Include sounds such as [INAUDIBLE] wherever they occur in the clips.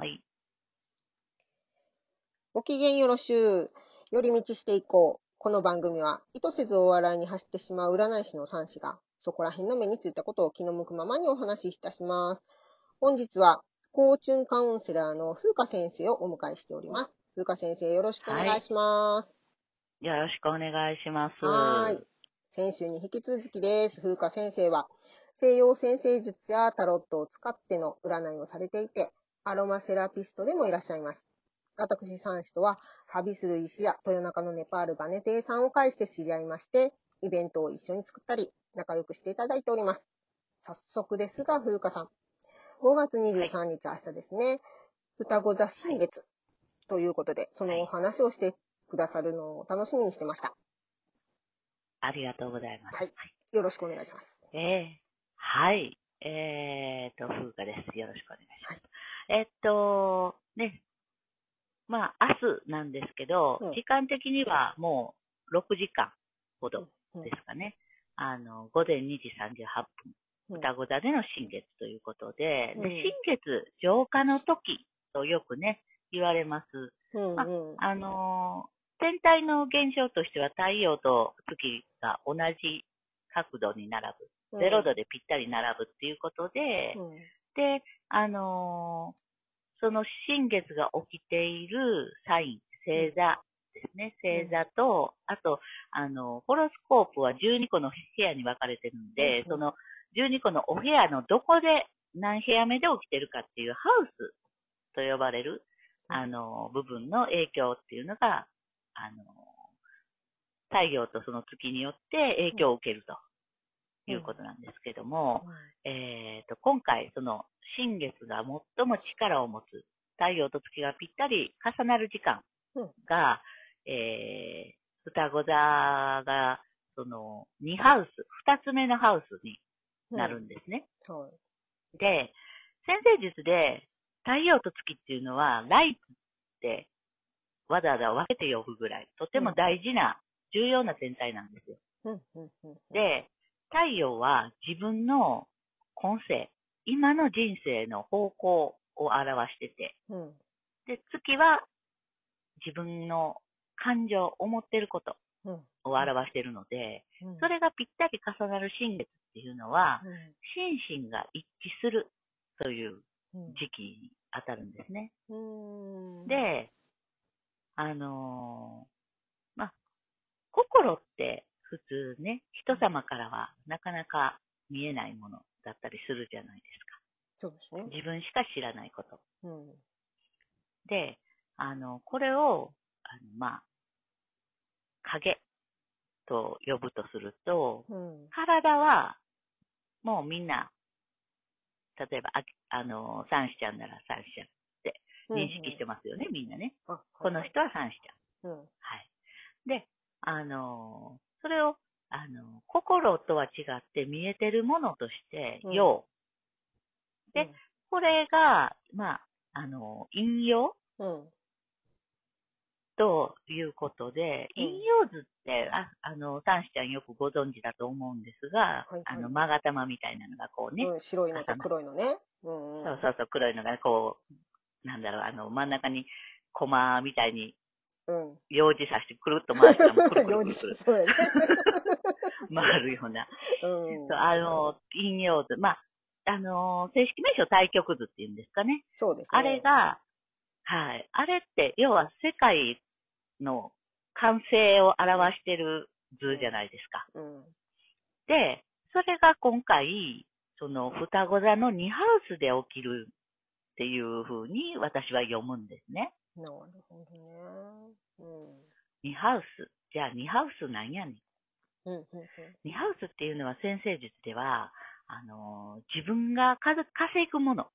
はい。ご機嫌よろしゅう。寄り道していこう。この番組は、意図せずお笑いに走ってしまう占い師の三子が、そこら辺の目についたことを気の向くままにお話しいたします。本日は、コーチュンカウンセラーの風花先生をお迎えしております。風花先生、よろしくお願いします。よろしくお願いします。はーい。先週に引き続きです。風花先生は、西洋先生術やタロットを使っての占いをされていて、アロマセラピストでもいらっしゃいます。私、三子とは、旅する石や豊中のネパールバネ亭さんを介して知り合いまして、イベントを一緒に作ったり、仲良くしていただいております。早速ですが、風花さん。5月23日、明日ですね。双子座新月ということで、そのお話をしてくださるのを楽しみにしてました。ありがとうございます。はいよろしくお願いします。ええはい。えーと、風花です。よろしくお願いします。えっと、ね。まあ、明日なんですけど、うん時間的にはもう6時間ほどうんですかね。あの、午前2時38分。うん双子座での新月ということで、うんで、新月浄化の時とよくね、言われます。まうんうんあのー天体の現象としては太陽と月が同じ角度に並ぶ。0度でぴったり並ぶっていうことで、うんで、あのーその新月が起きているサイン、星座ですね。星座と、あと、あの、ホロスコープは12個の部屋に分かれてるんで、うんその12個のお部屋のどこで何部屋目で起きてるかっていうハウスと呼ばれる、うん。あの、部分の影響っていうのが、あの、太陽とその月によって影響を受けるということなんですけども、えー、と今回、その新月が最も力を持つ太陽と月がぴったり重なる時間が、えー双子座がその2ハウス、2つ目のハウスになるんですね。で、先生術で太陽と月っていうのはライツってわざわざ分けて呼ぶぐらい、とても大事な、重要な天体なんですよ。うんうんうん。で、太陽は自分の今世、今の人生の方向を表してて、うん。で、月は自分の感情、思ってることうん。を表しているので、うん。それがぴったり重なる新月っていうのは、うん心身が一致するといううん。時期に当たるんですね。うん。で、あのーまあ、心って普通ね、人様からはなかなか見えないものだったりするじゃないですか。そうですね。自分しか知らないこと。うんで、あの、これを、あのまあ、影と呼ぶとすると、うん体は、もうみんな、例えば、ああの、三子ちゃんなら三子ちゃんって認識してますよね、みんなね。あこの人は三子ちゃん。うんはい。で、あの、それを、あの、心とは違って見えてるものとして、うん。陽。でうん。これが、まあ、あの、陰陽うん。ということで、うん。陰陽図って、ああの、三子ちゃんよくご存知だと思うんですが、はいはい。あの、勾玉みたいなのがこうね、うん白いのと黒いのね。うんうん。そうそうそう、黒いのがこう、なんだろう、あの、真ん中に、コマみたいに、うん。用事さしてくるっと回したらもうくるくる用くるね。回るような。うんあの、陰陽図。まあ、あの、正式名称対極図っていうんですかね。そうですね。あれが、はい。あれって、要は世界の完成を表してる図じゃないですか。うん。で、それが今回、その双子座の2ハウスで起きるっていう風に私は読むんですね。なるほどね。うん。2ハウス？じゃあ2ハウスなんやねん。うんうん2ハウスっていうのは先生術では、あの、自分が稼稼ぐもの。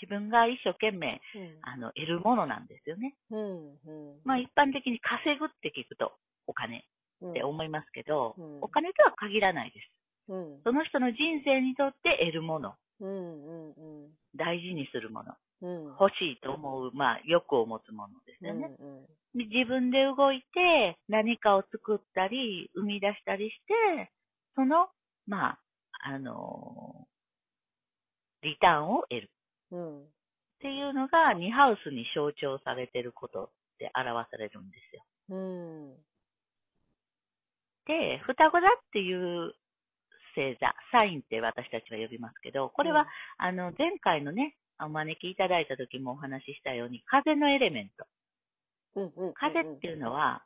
自分が一生懸命、あの、得るものなんですよね。うん。うん。うん。まあ一般的に稼ぐって聞くとお金うんって思いますけど、うんお金とは限らないです。うん。その人の人生にとって得るもの、うんうんうん。大事にするもの、うん。欲しいと思う、まあ欲を持つものですよね。うんうん自分で動いて何かを作ったり、生み出したりして、その、まあ、あのリターンを得る。うん。っていうのが2ハウスに象徴されてることで表されるんですよ。うん。で、双子だっていう星座、サインって私たちは呼びますけど、これは、あの、前回のね、お招きいただいた時もお話ししたように、風のエレメント。風っていうのは、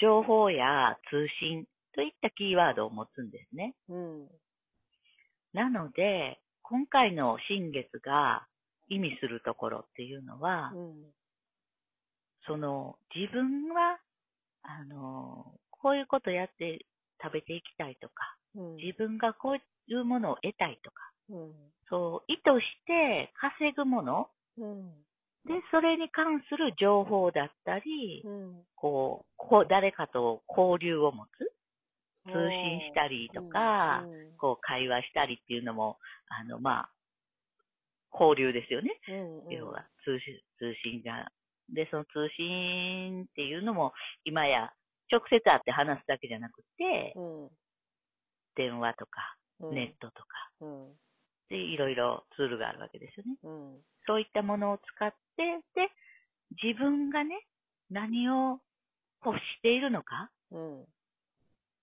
情報や通信といったキーワードを持つんですね。うん。なので、今回の新月が意味するところっていうのは、うん。その自分は、あの、こういうことやって食べていきたいとか、うん。自分がこういうものを得たいとか、うん。そう、意図して稼ぐものうん。で、それに関する情報だったり、うん。こう、こう誰かと交流を持つ、通信したりとか、うんこう会話したりっていうのも、あの、まあ、交流ですよね。要は通信、通信が。で、その通信っていうのも、今や直接会って話すだけじゃなくて、うん電話とか、うん。ネットとか、うん。で、いろいろツールがあるわけですよね。うん。そういったものを使って、で、自分がね、何を欲しているのか、うん。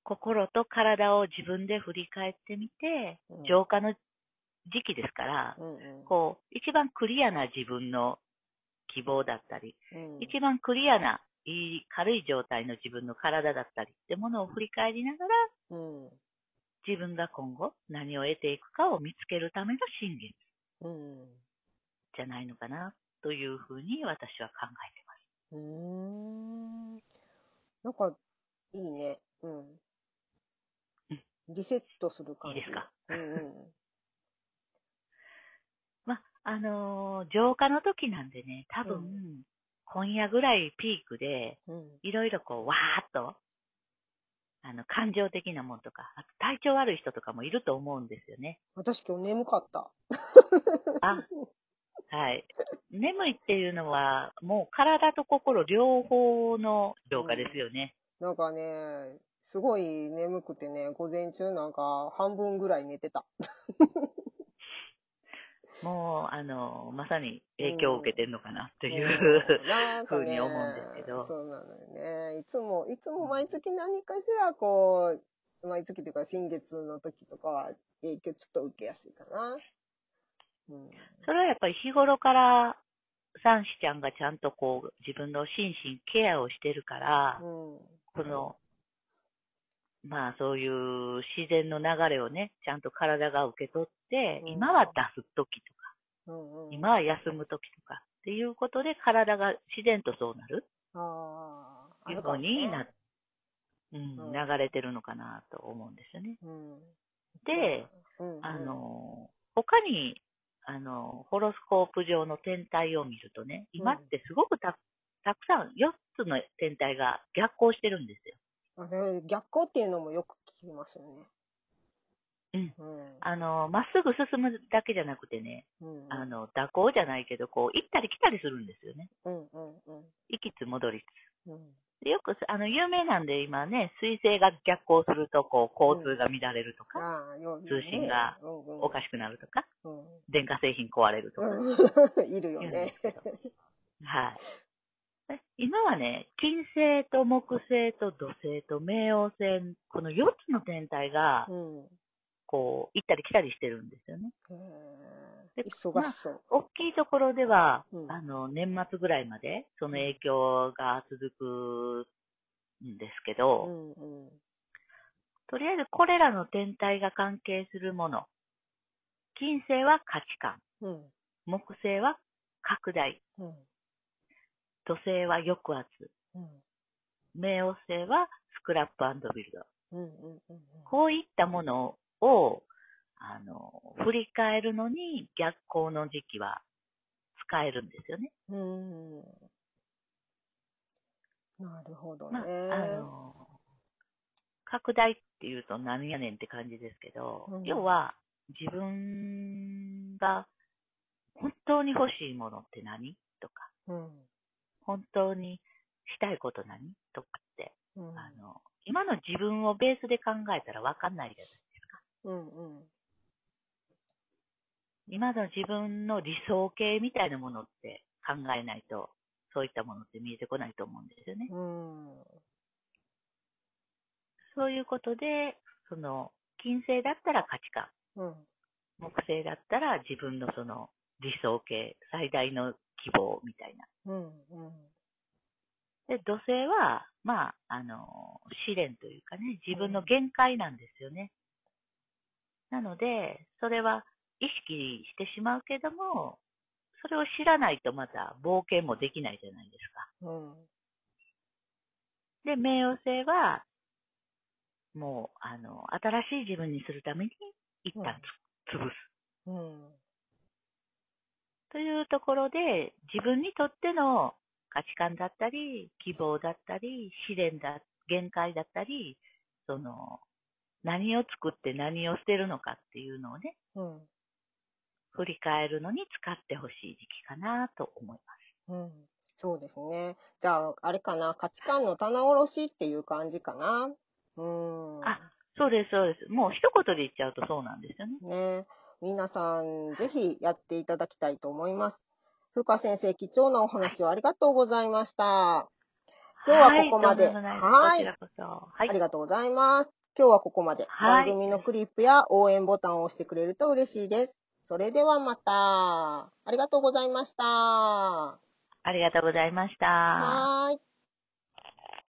心と体を自分で振り返ってみてうん、浄化の時期ですから、うんうん。こう、一番クリアな自分の希望だったり、うん。一番クリアな、いい、軽い状態の自分の体だったりってものを振り返りながら、うん自分が今後何を得ていくかを見つけるための新月うんじゃないのかな、というふうに私は考えてます。うーんなんか、いいね。うんうん。リセットする感じ。いいですか？うんうん。[LAUGHS] ま、あのー浄化の時なんでね、多分、う今夜ぐらいピークで、うん。いろいろこう、わーっと、あの、感情的なもんとか、あと体調悪い人とかもいると思うんですよね。私今日眠かった。あ、はい。眠いっていうのは、もう体と心両方の浄化ですよね。なんかね、すごい眠くてね、午前中なんか半分ぐらい寝てた。もう、あの、まさに影響を受けてるのかなっていう、うん [LAUGHS] ふうに思うんですけどそうなのよね。いつも、いつも毎月何かしらこう、毎月というか新月の時とかは影響ちょっと受けやすいかな。うん。それはやっぱり日頃から、三子ちゃんがちゃんとこう、自分の心身ケアをしてるから、うん。この、まあそういう自然の流れをね、ちゃんと体が受け取って、うん今は出す時とか、うんうん。今は休む時とかっていうことで体が自然とそうなるああ、あいうふうにな、ね。うんうん流れてるのかなと思うんですよね。うん。で、うんうん、あの、他に、あの、ホロスコープ上の天体を見るとね、今ってすごくたたくさん、4つの天体が逆行してるんですよ。あね、逆光っていうのもよく聞きますよね。うん。うん。あの、まっすぐ進むだけじゃなくてね、うん、あの、蛇行じゃないけど、こう、行ったり来たりするんですよね。うんうんうん行きつ戻りつ。うん。でよく、あの、有名なんで今ね、水星が逆行すると、こう、交通が乱れるとか、ああ、よ通信がうんうん、おかしくなるとか、うん電化製品壊れるとか、うん、[LAUGHS] いるよね。はい。で今はね、金星と木星と土星と冥王星、この4つの天体がう、ん。こう、行ったり来たりしてるんですよね。へでえ忙しそう。大きいところでは、うんあの、年末ぐらいまで、その影響が続くんですけど、うんうん。とりあえずこれらの天体が関係するもの。金星は価値観。うん。木星は拡大。うん。土星は抑圧。うん。冥王星はスクラップビルド。うんうんうんこういったものを、あの、振り返るのに逆行の時期は使えるんですよね。うん。うん。なるほどまあ、ね。あの、拡大っていうと何やねんって感じですけど、うん要は自分が本当に欲しいものって何？とか、うん。本当にしたいこと何？とかって、うん。あの、今の自分をベースで考えたらわかんないじゃないですか。うんうん。今の自分の理想形みたいなものって考えないと、そういったものって見えてこないと思うんですよね。うん。そういうことで、その、金星だったら価値観、うん。木星だったら自分のその理想形、最大の希望みたいな。うん。うん。で、土星は、まあ、あの、試練というかね、自分の限界なんですよね。なので、それは意識してしまうけども、それを知らないとまた冒険もできないじゃないですか。うん。で、冥王星は、もう、あの、新しい自分にするために、一旦つ、潰す。うん。というところで、自分にとっての価値観だったり、希望だったり、試練だ、限界だったり、その、何を作って何を捨てるのかっていうのをね、うん。振り返るのに使ってほしい時期かなと思います。うん。そうですね。じゃあ、あれかな、価値観の棚卸しっていう感じかな。うん。あ、そうです、そうです。もう一言で言っちゃうとそうなんですよね。ね。皆さん、ぜひやっていただきたいと思います。ふか先生、貴重なお話をありがとうございました。今日はここまではい、はいあり。がとうございます。今日はここまで。はい番組のクリップや応援ボタンを押してくれると嬉しいです。それではまた。ありがとうございました。はありがとうございました。ーい。